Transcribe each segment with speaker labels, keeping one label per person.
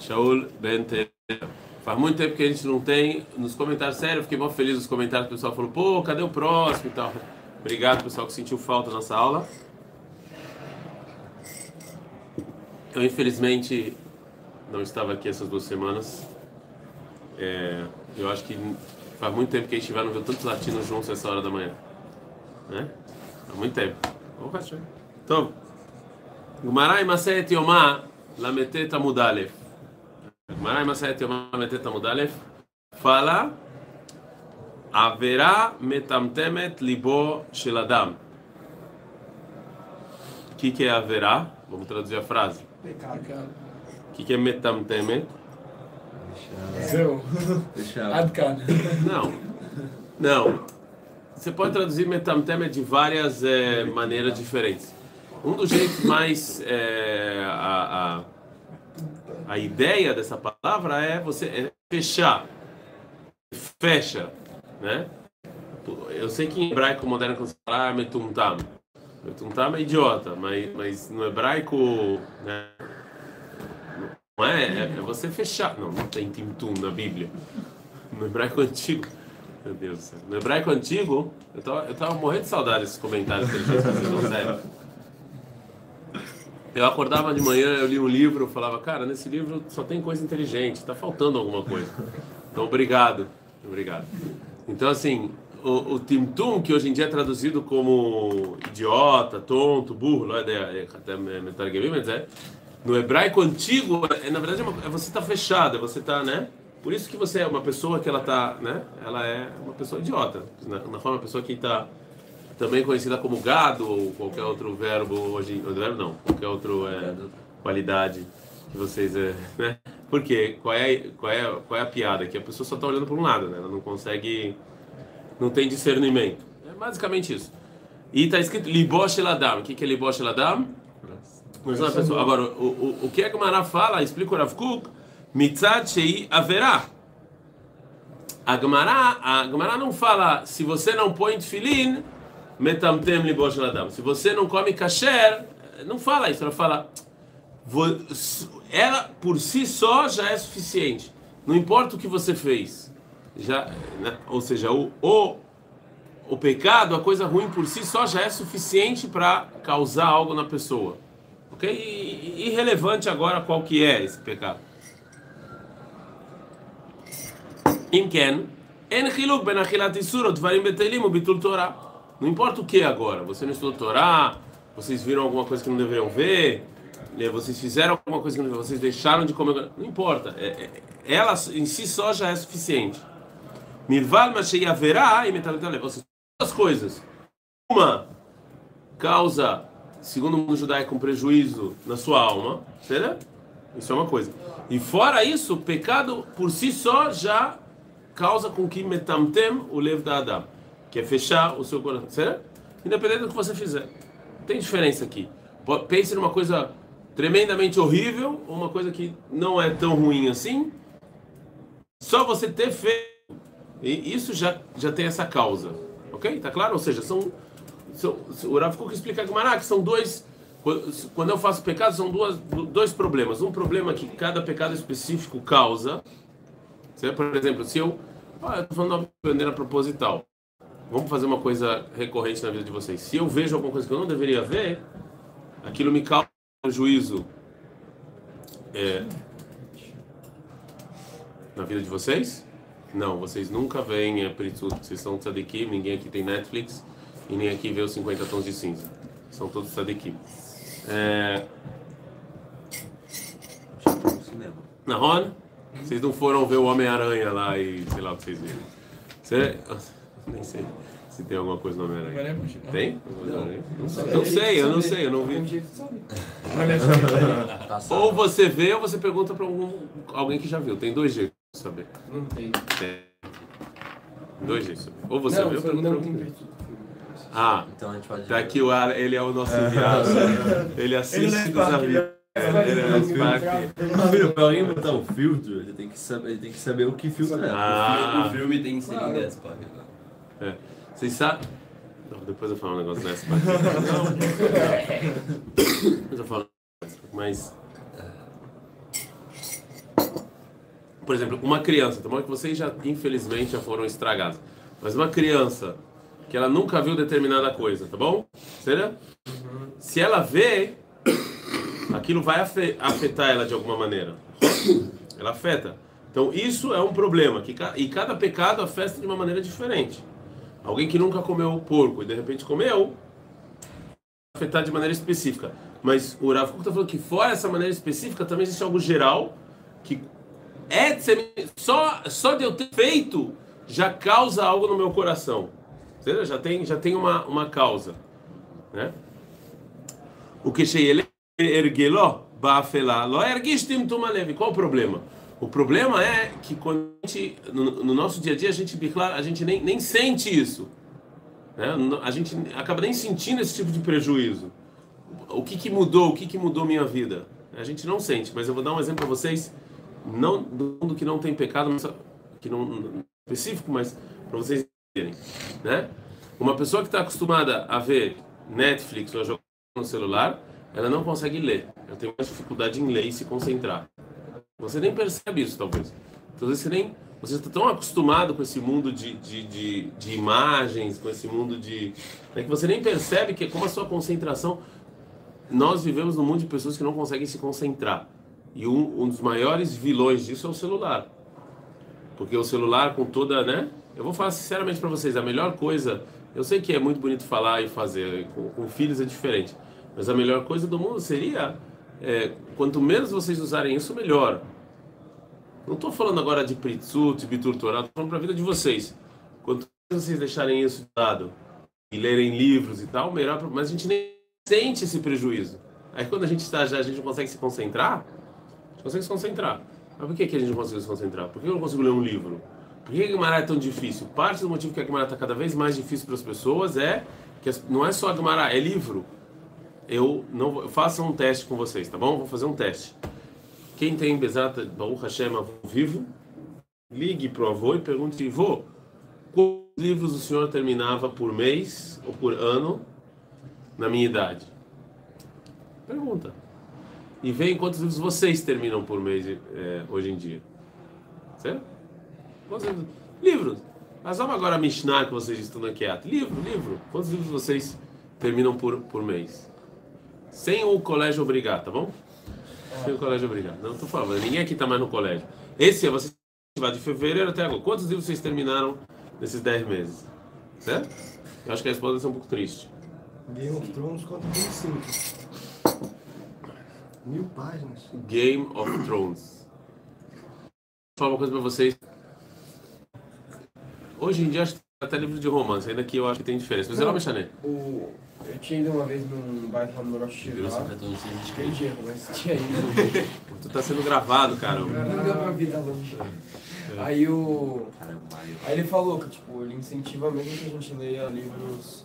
Speaker 1: Shaul Ben. Faz muito tempo que a gente não tem nos comentários. Sério, fiquei muito feliz nos comentários. O pessoal falou, pô, cadê o próximo e tal. Obrigado, pessoal, que sentiu falta da nossa aula. Eu, infelizmente, não estava aqui essas duas semanas. É, eu acho que faz muito tempo que a gente vai não ver tantos latinos juntos essa hora da manhã. Né? Faz muito tempo. Então, Gumarai Maset Yomá Lameteta Mudalef. Marai Masayet Yomá Lameteta Mudalef. Fala. Haverá metamtemet libo sheladam. O que, que é haverá? Vamos traduzir a frase. O que, que é metamtemet?
Speaker 2: Seu. Adkan.
Speaker 1: Não. Não. Você pode traduzir metamtemet de várias é, maneiras diferentes. Um dos jeitos mais. eh, a, a, a ideia dessa palavra é você é fechar. Fecha. Né? Eu sei que em hebraico moderno, quando você fala ah, metumtam. Metumtam é idiota, mas, mas no hebraico. Né? Não é, é, é você fechar. Não, não tem timtum na Bíblia. No hebraico antigo. Meu Deus do céu. No hebraico antigo, eu tava, eu tava morrendo de saudade desses comentários que gente fazia, sério. Eu acordava de manhã, eu li um livro, eu falava, cara, nesse livro só tem coisa inteligente, tá faltando alguma coisa. Então, obrigado. Obrigado. Então, assim, o, o timtum, que hoje em dia é traduzido como idiota, tonto, burro, não é até metarguemim, mas é no hebraico antigo, é, na verdade, é, uma, é você está fechada, você está, né? Por isso que você é uma pessoa que ela está, né? Ela é uma pessoa idiota. Na, na forma, uma pessoa que está também conhecida como gado ou qualquer outro verbo hoje, verbo não, qualquer outra é, qualidade que vocês, é, né? Porque qual é, qual é, qual é a piada? Que a pessoa só está olhando para um lado, né? Ela não consegue, não tem discernimento. É basicamente isso. E está escrito Libosh Eladam. O que, que é Libosh Eladam? Pessoa. Agora, o, o, o que é que o Mará fala, explica o Rav Kuk, mitzad shei haverá. A Gemara, a Gemara não fala, se você não põe tefilin, metamtem libosh ladam. Se você não come kasher, não fala isso, ela fala, ela por si só já é suficiente. Não importa o que você fez. Já, né? Ou seja, o, o, o pecado, a coisa ruim por si só já é suficiente para causar algo na pessoa. Ok? Irrelevante agora qual que é esse pecado. Imken, en chiluk ben achilat isur, dvarim betelim, bitul Torah. Não importa o que agora. Você não estudou Torá, vocês viram alguma coisa que não deveriam ver, vocês fizeram alguma coisa que não vocês deixaram de comer. Não importa. É, é, ela em si só já é suficiente. Mirval mashei haverá e metaletalé. Ou seja, duas coisas. Uma causa segundo o mundo judaico, um prejuízo na sua alma, certo? Isso é uma coisa. E fora isso, pecado por si só já causa com que metamtem o lev da Adam, que é fechar o seu coração, certo? Independente do que você fizer. Tem diferença aqui. Pense numa coisa tremendamente horrível, ou uma coisa que não é tão ruim assim. Só você ter feito, e isso já, já tem essa causa. Ok? Tá claro? Ou seja, são o Rav Kuk explica que que são dois quando eu faço pecado são duas, dois problemas um problema que cada pecado específico causa por exemplo se eu ah, eu estou falando de uma bandeira proposital vamos fazer uma coisa recorrente na vida de vocês se eu vejo alguma coisa que eu não deveria ver aquilo me causa um juízo é, na vida de vocês não vocês nunca veem é, vocês são tzadikim ninguém aqui tem Netflix e nem aqui vê os 50 tons de cinza. São todos tzadikim. É... Na Ron? Vocês não foram ver o Homem-Aranha lá e sei lá o que vocês viram. Você... Nem sei se tem alguma coisa no Homem-Aranha. Tem? Não, não sei, eu não sei, eu não vi. ou você vê ou você pergunta para algum, alguém que já viu. Tem dois jeitos de saber.
Speaker 2: Não tem.
Speaker 1: Tem. Dois jeitos. Ou você
Speaker 2: não,
Speaker 1: vê ou pergunta para alguém. Ah,
Speaker 3: Então a gente pode.
Speaker 1: tá aqui o ar, ele é o nosso enviado. Ele assiste dos aviões. Ele é o
Speaker 3: pra alguém botar um filtro, ele tem que saber, ele tem que saber o que filtro é.
Speaker 1: Ah.
Speaker 3: O filme tem que ser em 10 páginas.
Speaker 1: É. Vocês sabem. Não, depois eu falo um negócio dessa parte. Depois eu falo. Mas. por exemplo, uma criança, tá bom? Que vocês já, infelizmente, já foram estragados. Mas uma criança que ela nunca viu determinada coisa, tá bom? Será? Se ela vê, aquilo vai afetar ela de alguma maneira. Ela afeta. Então isso é um problema. Que, e cada pecado afeta de uma maneira diferente. Alguém que nunca comeu porco e de repente comeu, afetar de maneira específica. Mas o Rav está falando que fora essa maneira específica também existe algo geral que é só só de eu ter feito já causa algo no meu coração. Entendeu? Já tem já tem uma, uma causa, né? O que ele ergueló bafelá lo erguistim tumalev. Qual o problema? O problema é que quando gente, no, no, nosso dia a dia a gente a gente nem, nem sente isso. Né? A gente acaba nem sentindo esse tipo de prejuízo. O que, que mudou? O que, que mudou minha vida? A gente não sente, mas eu vou dar um exemplo para vocês, não do mundo que não tem pecado, que não específico, mas para vocês entenderem, né? Uma pessoa que está acostumada a ver Netflix ou a jogar no celular, ela não consegue ler. Ela tem mais dificuldade em ler e se concentrar. Você nem percebe isso, talvez. Talvez você nem você está tão acostumado com esse mundo de, de, de, de imagens, com esse mundo de. Né, que você nem percebe que, como a sua concentração. Nós vivemos num mundo de pessoas que não conseguem se concentrar. E um, um dos maiores vilões disso é o celular. Porque o celular, com toda. né? Eu vou falar sinceramente para vocês: a melhor coisa. Eu sei que é muito bonito falar e fazer, com, com filhos é diferente. Mas a melhor coisa do mundo seria. É, quanto menos vocês usarem isso, melhor. Não estou falando agora de Pritzut, de Bitur Torah, estou falando para a vida de vocês. Quanto vocês deixarem isso de lado e lerem livros e tal, melhor, mas a gente nem sente esse prejuízo. Aí quando a gente está já, a gente não consegue se concentrar, a gente consegue se concentrar. Mas por que, que a gente não consegue se concentrar? Por que eu não consigo ler um livro? Por que a Gemara é tão difícil? Parte do motivo que a Gemara está cada vez mais difícil para as pessoas é que não é só a Gemara, é livro. Eu não faço um teste com vocês, tá bom? Vou fazer um teste. Quem tem Bezat Baruch Hashem avô vivo, ligue para o avô e pergunte: avô, quantos livros o senhor terminava por mês ou por ano na minha idade? Pergunta. E vem quantos livros vocês terminam por mês é, hoje em dia. Certo? Livros. Mas vamos agora a Mishnah que vocês estudam aqui. Livro, livro. Quantos livros vocês terminam por, por mês? Sem o colégio obrigar, tá bom? Sem o colégio obrigado. Não, tô falando, ninguém aqui tá mais no colégio. Esse é você de fevereiro até agora. Quantos livros vocês terminaram nesses 10 meses? Certo? Eu acho que a resposta vai ser um pouco triste.
Speaker 2: Game of Thrones, quanto 25? Mil páginas.
Speaker 1: Game of Thrones. Vou falar uma coisa pra vocês. Hoje em dia acho que até livro de romance, ainda que eu acho que tem diferença. Mas não, não mexer
Speaker 2: O eu tinha ido uma vez num bairro lá no Rosh Hashanah. Perdi, mas tinha
Speaker 1: ido. tu tá sendo gravado, cara.
Speaker 2: Não deu pra vida longe. Aí o. Aí ele falou que tipo, ele incentiva mesmo que a gente leia livros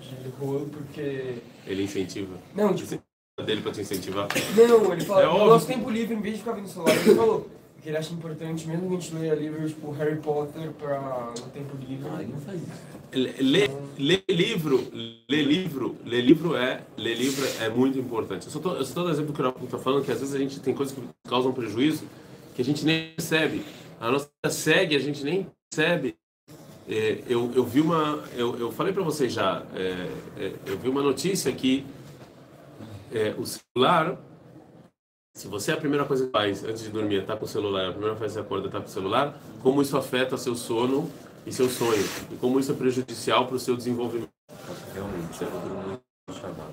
Speaker 2: de rolo porque.
Speaker 1: Ele incentiva?
Speaker 2: Não, tipo.
Speaker 1: dele pra te incentivar?
Speaker 2: Não, ele falou, é no nosso tempo livre, em vez de ficar vendo celular, ele falou que ele acha importante, mesmo que a gente leia livros tipo Harry Potter pra, no tempo livre. Ah, não faz isso.
Speaker 1: Lê, lê livro, lê livro, lê livro é, lê livro é muito importante. Eu só tô, eu só tô dando exemplo do que o está falando, que às vezes a gente tem coisas que causam prejuízo que a gente nem percebe. A nossa segue, a gente nem percebe. É, eu, eu vi uma, eu, eu falei para vocês já, é, é, eu vi uma notícia que é, o celular se você é a primeira coisa que faz antes de dormir é tá com o celular, a primeira coisa que você acorda é tá com o celular, como isso afeta seu sono e seu sonho? E como isso é prejudicial para o seu desenvolvimento? Realmente, eu dormir no Shabbat.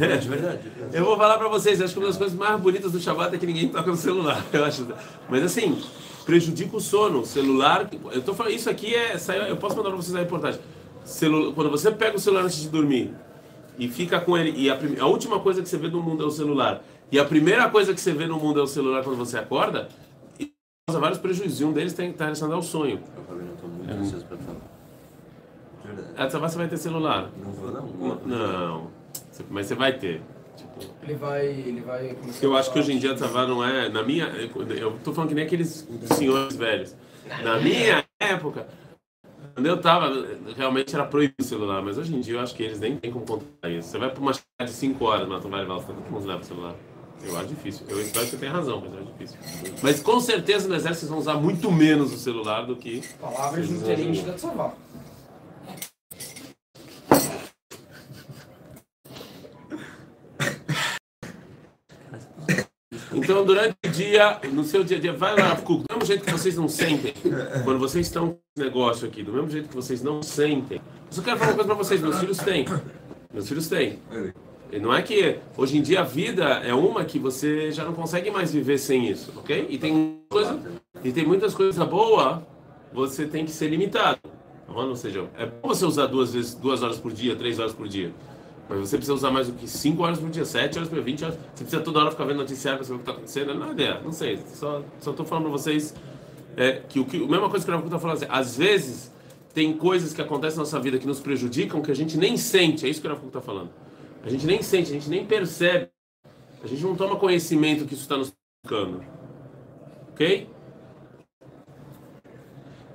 Speaker 1: É, de verdade. Eu vou falar para vocês, acho que uma das coisas mais bonitas do Shabbat é que ninguém toca no celular. Eu acho. Mas assim, prejudica o sono. O celular, eu tô falando, isso aqui é, eu posso mandar para vocês a reportagem. Celular, quando você pega o celular antes de dormir e fica com ele, e a, a última coisa que você vê no mundo é o celular e a primeira coisa que você vê no mundo é o celular quando você acorda, e causa vários prejuízos. E um deles tem, está relacionado ao sonho.
Speaker 3: Eu falei, não estou muito ansioso para falar.
Speaker 1: Verdade. você vai ter celular.
Speaker 3: Não vou, não.
Speaker 1: Não. Mas você vai ter.
Speaker 2: Tipo, ele vai. Ele vai
Speaker 1: eu acho que hoje em dia Tzavá não é. Na minha. Eu estou falando que nem aqueles senhores velhos. Na minha época, quando eu tava, realmente era proibido o celular, mas hoje em dia eu acho que eles nem têm como controlar isso. Você vai para uma chácara de 5 horas na Tomar Valsa, todo mundo leva o celular. Eu acho difícil. Eu espero que você tenha razão, mas eu acho difícil. Mas com certeza no exército vocês vão usar muito menos o celular do que.
Speaker 2: Palavras do gerente da Tsavá.
Speaker 1: Então, durante o dia, no seu dia a dia, vai lá, do mesmo jeito que vocês não sentem, quando vocês estão com negócio aqui, do mesmo jeito que vocês não sentem. Eu só quero falar uma coisa para vocês: meus filhos têm. Meus filhos têm. E não é que hoje em dia a vida é uma que você já não consegue mais viver sem isso, ok? E tem coisa, e tem muitas coisas boas, você tem que ser limitado. Ou seja, é bom você usar duas vezes, duas horas por dia, três horas por dia. Mas você precisa usar mais do que 5 horas por dia, 7 horas por dia, 20 horas. Você precisa toda hora ficar vendo noticiário para saber o que está acontecendo. Não é não sei. Só estou falando para vocês é, que o que, a mesma coisa que o Rafa está falando. Assim, às vezes, tem coisas que acontecem na nossa vida que nos prejudicam que a gente nem sente. É isso que o Rafa está falando. A gente nem sente, a gente nem percebe. A gente não toma conhecimento que isso está nos tocando. Ok?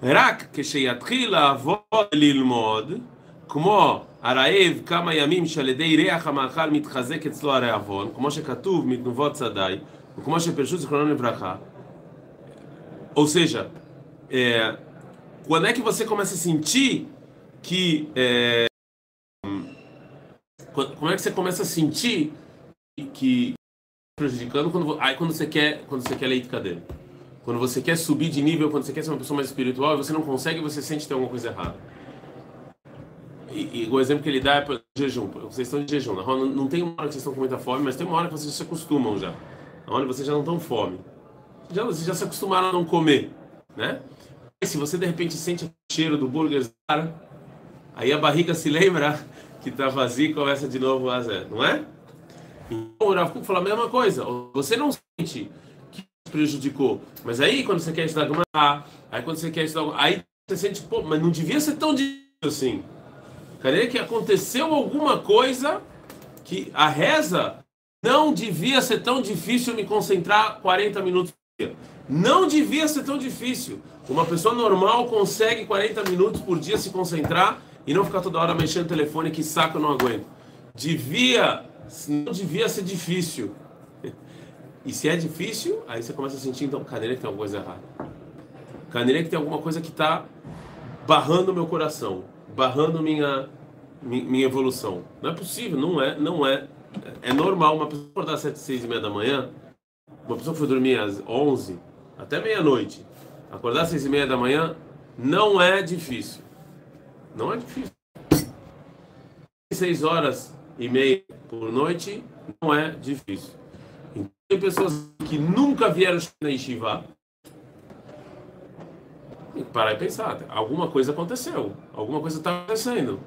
Speaker 1: רק כשיתחיל לעבוד ללמוד, כמו הרעב כמה ימים שעל ידי ריח המאכל מתחזק אצלו הרעבון, כמו שכתוב מתנובות צדדי, וכמו שפרשו זיכרונו לברכה. Ou seja, é, quando é que você começa a sentir que. É, como é que você começa a sentir que prejudicando quando aí quando você quer quando você quer leite cadê? Quando você quer subir de nível, quando você quer ser uma pessoa mais espiritual, e você não consegue, você sente que tem alguma coisa errada. E, e, o exemplo que ele dá é para jejum. Vocês estão de jejum. Não, não tem uma hora que vocês estão com muita fome, mas tem uma hora que vocês se acostumam já. Na hora vocês já não estão fome. Já, vocês já se acostumaram a não comer, né? E se você de repente sente o cheiro do burger, aí a barriga se lembra que está vazia e começa de novo a zero, não é? Então o Rav falou a mesma coisa. Você não sente que prejudicou, mas aí quando você quer estudar Gumar, aí quando você quer estudar, aí você sente, pô, mas não devia ser tão difícil assim. Cadê que aconteceu alguma coisa que a reza não devia ser tão difícil me concentrar 40 minutos por dia. Não devia ser tão difícil. Uma pessoa normal consegue 40 minutos por dia se concentrar e não ficar toda hora mexendo no telefone, que saco eu não aguento. Devia, não devia ser difícil. E se é difícil, aí você começa a sentir, então, cadeira que tem alguma coisa errada. Cadeira que tem alguma coisa que está barrando meu coração barrando minha, minha evolução. Não é possível, não é, não é. É normal uma pessoa acordar às 7, 6 e meia da manhã, uma pessoa foi dormir às 11 até meia-noite, acordar às 6 e meia da manhã não é difícil. Não é difícil. 6 horas e meia por noite não é difícil. Então, tem pessoas que nunca vieram na Yeshiva, tem que parar e pensar. Alguma coisa aconteceu. Alguma coisa está acontecendo.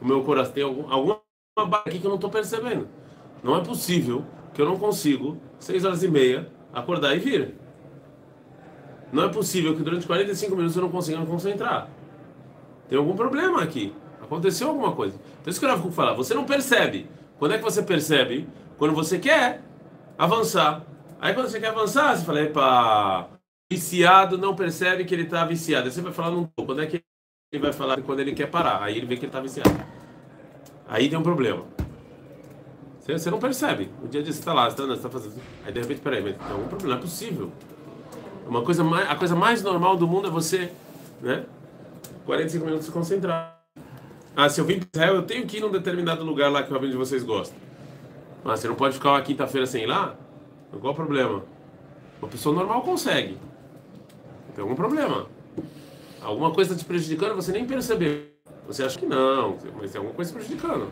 Speaker 1: O meu coração tem algum, alguma barra aqui que eu não estou percebendo. Não é possível que eu não consigo, seis horas e meia, acordar e vir. Não é possível que durante 45 minutos eu não consiga me concentrar. Tem algum problema aqui. Aconteceu alguma coisa. Então isso que eu vou falar. Você não percebe. Quando é que você percebe? Quando você quer avançar. Aí quando você quer avançar, você fala, epa, viciado não percebe que ele está viciado. Aí você vai falar num quando é que ele vai falar quando ele quer parar? Aí ele vê que ele está viciado. Aí tem um problema. Você, você não percebe. O dia você está lá, você está tá fazendo. Aí de repente, peraí, mas tem algum problema, não é possível. Uma coisa mais, a coisa mais normal do mundo é você, né? 45 minutos se concentrar. Ah, se eu vim para Israel, eu tenho que ir num determinado lugar lá que o rabino de vocês gosta. Mas você não pode ficar uma quinta-feira sem ir lá? Qual o problema? Uma pessoa normal consegue. Tem algum problema. Alguma coisa está te prejudicando, você nem percebeu. Você acha que não, mas tem alguma coisa prejudicando.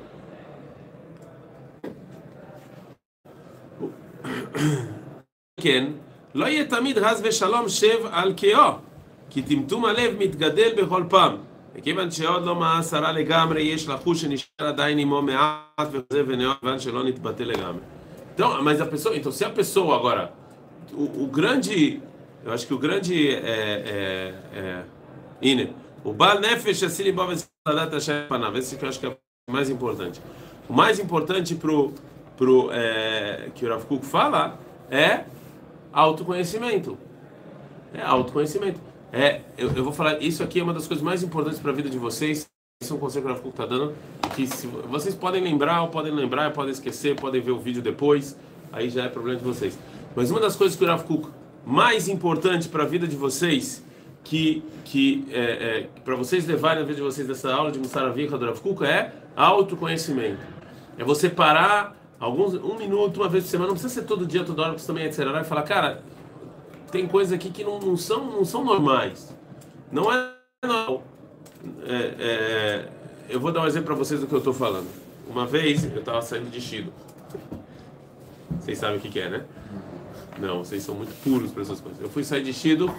Speaker 1: כן, לא יהיה תמיד חס ושלום שב על קיאו, כי טמטום הלב מתגדל בכל פעם. וכיוון שעוד לא מאס הרע לגמרי, יש לחוש שנשאר עדיין עמו מעט וזה ונאו, כיוון שלא נתבטא לגמרי. Então, mas a pessoa, então se a pessoa agora, o, o grande eu acho que o grande é, é, é Ine, o Baal Nefesh Asili Bavesadat Hashem Panav, esse que eu acho que é o mais importante. O mais importante pro, pro, é, que o Rav Kuk fala é autoconhecimento. É autoconhecimento. É, eu, eu, vou falar, isso aqui é uma das coisas mais importantes para a vida de vocês. Isso é um conselho que o Kuk está dando. Que se, vocês podem lembrar, ou podem lembrar, podem esquecer, podem ver o vídeo depois. aí já é problema de vocês. Mas uma das coisas que o Kuk mais importante para a vida de vocês, que, que é, é, para vocês levarem a vida de vocês dessa aula de Mussar Avika do Rav Kuk é autoconhecimento. É você parar alguns um minuto, uma vez por semana, não precisa ser todo dia, toda hora, porque você também é acelerar e falar, cara, tem coisas aqui que não, não, são, não são normais. Não é normal. É, é, eu vou dar um exemplo para vocês do que eu estou falando. Uma vez eu estava saindo de Shido. Vocês sabem o que, que, é, né? Não, vocês são muito puros para essas coisas. Eu fui sair de Shido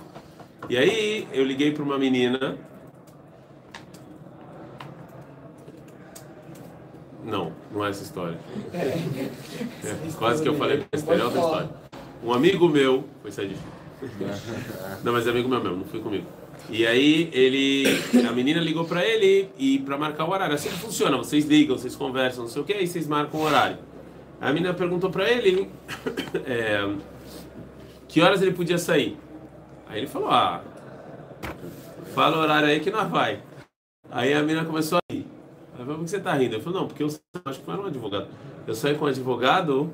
Speaker 1: e aí eu liguei para uma menina. Não, não é essa história. É, quase que eu falei besteira, é outra história. Um amigo meu foi sair de Shido. Não, mas é amigo meu mesmo, não foi comigo. E aí ele, a menina ligou para ele e para marcar o horário. Assim que funciona, vocês ligam, vocês conversam, não sei o que, e vocês marcam o horário. A menina perguntou para ele é, que horas ele podia sair. Aí ele falou, ah, fala o horário aí que nós vai. Aí a menina começou a rir. Aí falou, por que você tá rindo? Eu falei, não, porque eu acho que não era um advogado. Eu saí com um advogado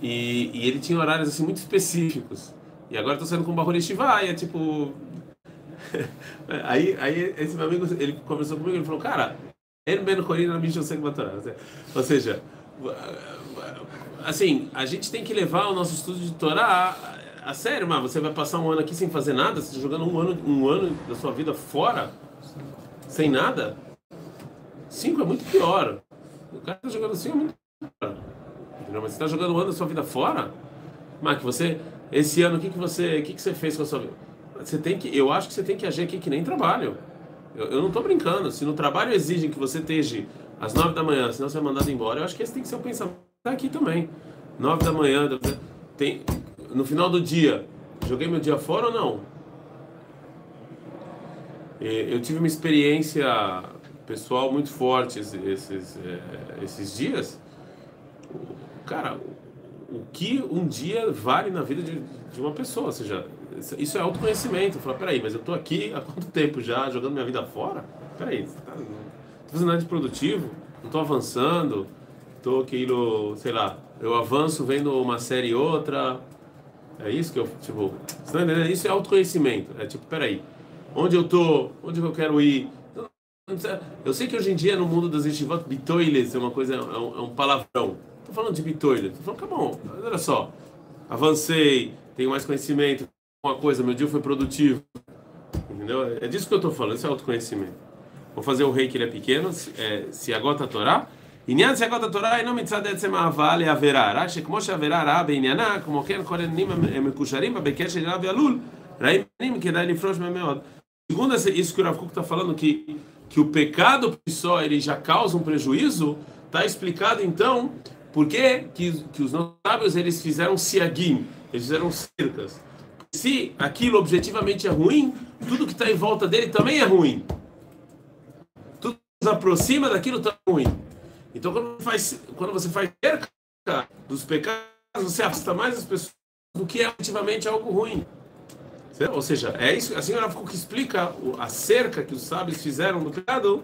Speaker 1: e, e ele tinha horários assim muito específicos. E agora estou saindo com o Bahuri Shiva, e é tipo. aí, aí esse meu amigo, ele conversou comigo, ele falou, cara, En Ben Corina Ou seja, assim, a gente tem que levar o nosso estudo de Torá a, sério, mas você vai passar um ano aqui sem fazer nada, você está jogando um ano, um ano da sua vida fora, sem nada. Cinco é muito pior. O cara está jogando cinco é muito pior. Mas você está jogando um ano da sua vida fora? Mas que você esse ano, o que, que você, que, que você fez com a sua vida? Você tem que, eu acho que você tem que agir aqui que nem trabalho. Eu, eu não estou brincando. Se no trabalho exigem que você esteja às nove da manhã, senão você é mandado embora, eu acho que esse tem que ser o pensamento aqui também. Nove da manhã, tem, no final do dia, joguei meu dia fora ou não? Eu tive uma experiência pessoal muito forte esses, esses, é, esses dias. Cara, o que um dia vale na vida de, de uma pessoa. Ou seja, isso é autoconhecimento. Falar, peraí, mas eu estou aqui há quanto tempo já jogando minha vida fora? Peraí, tá, não fazendo nada de produtivo, não estou avançando, estou aquilo, sei lá, eu avanço vendo uma série outra. É isso que eu, tipo, tá isso é autoconhecimento. É tipo, peraí, onde eu tô, onde eu quero ir. Eu sei que hoje em dia no mundo das yeshivot, bitoiles é uma coisa, é um, é um palavrão. Estou falando de bitoilha. Estou falando, tá bom, olha só. Avancei, tenho mais conhecimento, uma coisa, meu dia foi produtivo. Entendeu? É disso que eu estou falando, isso é autoconhecimento. Vou fazer o rei que ele é pequeno, é, se agota a Torá. Inyan se agota a Torá e não me tzadet se ma'avale haverá. Rashi, ah, como se haverá rá beinyaná, como ken korenim mekusharim, bekesh irá ve'alul. Raimim que dá ele frosh memeod. Segundo isso que o Rav está falando, que, que o pecado só ele já causa um prejuízo, está explicado então por que, que, os sábios eles fizeram siagim, eles fizeram cercas? Se aquilo objetivamente é ruim, tudo que está em volta dele também é ruim. Tudo que nos aproxima daquilo também é ruim. Então, quando, faz, quando você faz cerca dos pecados, você afasta mais as pessoas do que é objetivamente algo ruim. Ou seja, é isso. A senhora ficou que explica a cerca que os sábios fizeram do pecado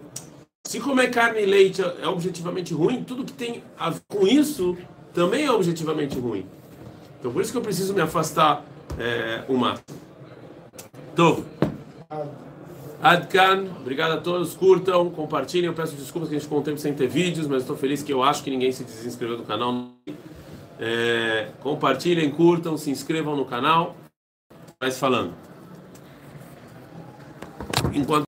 Speaker 1: se comer carne e leite é objetivamente ruim, tudo que tem a ver com isso também é objetivamente ruim. Então por isso que eu preciso me afastar é, o máximo. Adkan, obrigado a todos, curtam, compartilhem. Eu peço desculpas que a gente ficou um tempo sem ter vídeos, mas estou feliz que eu acho que ninguém se desinscreveu do canal. É, compartilhem, curtam, se inscrevam no canal. Mas falando. Enquanto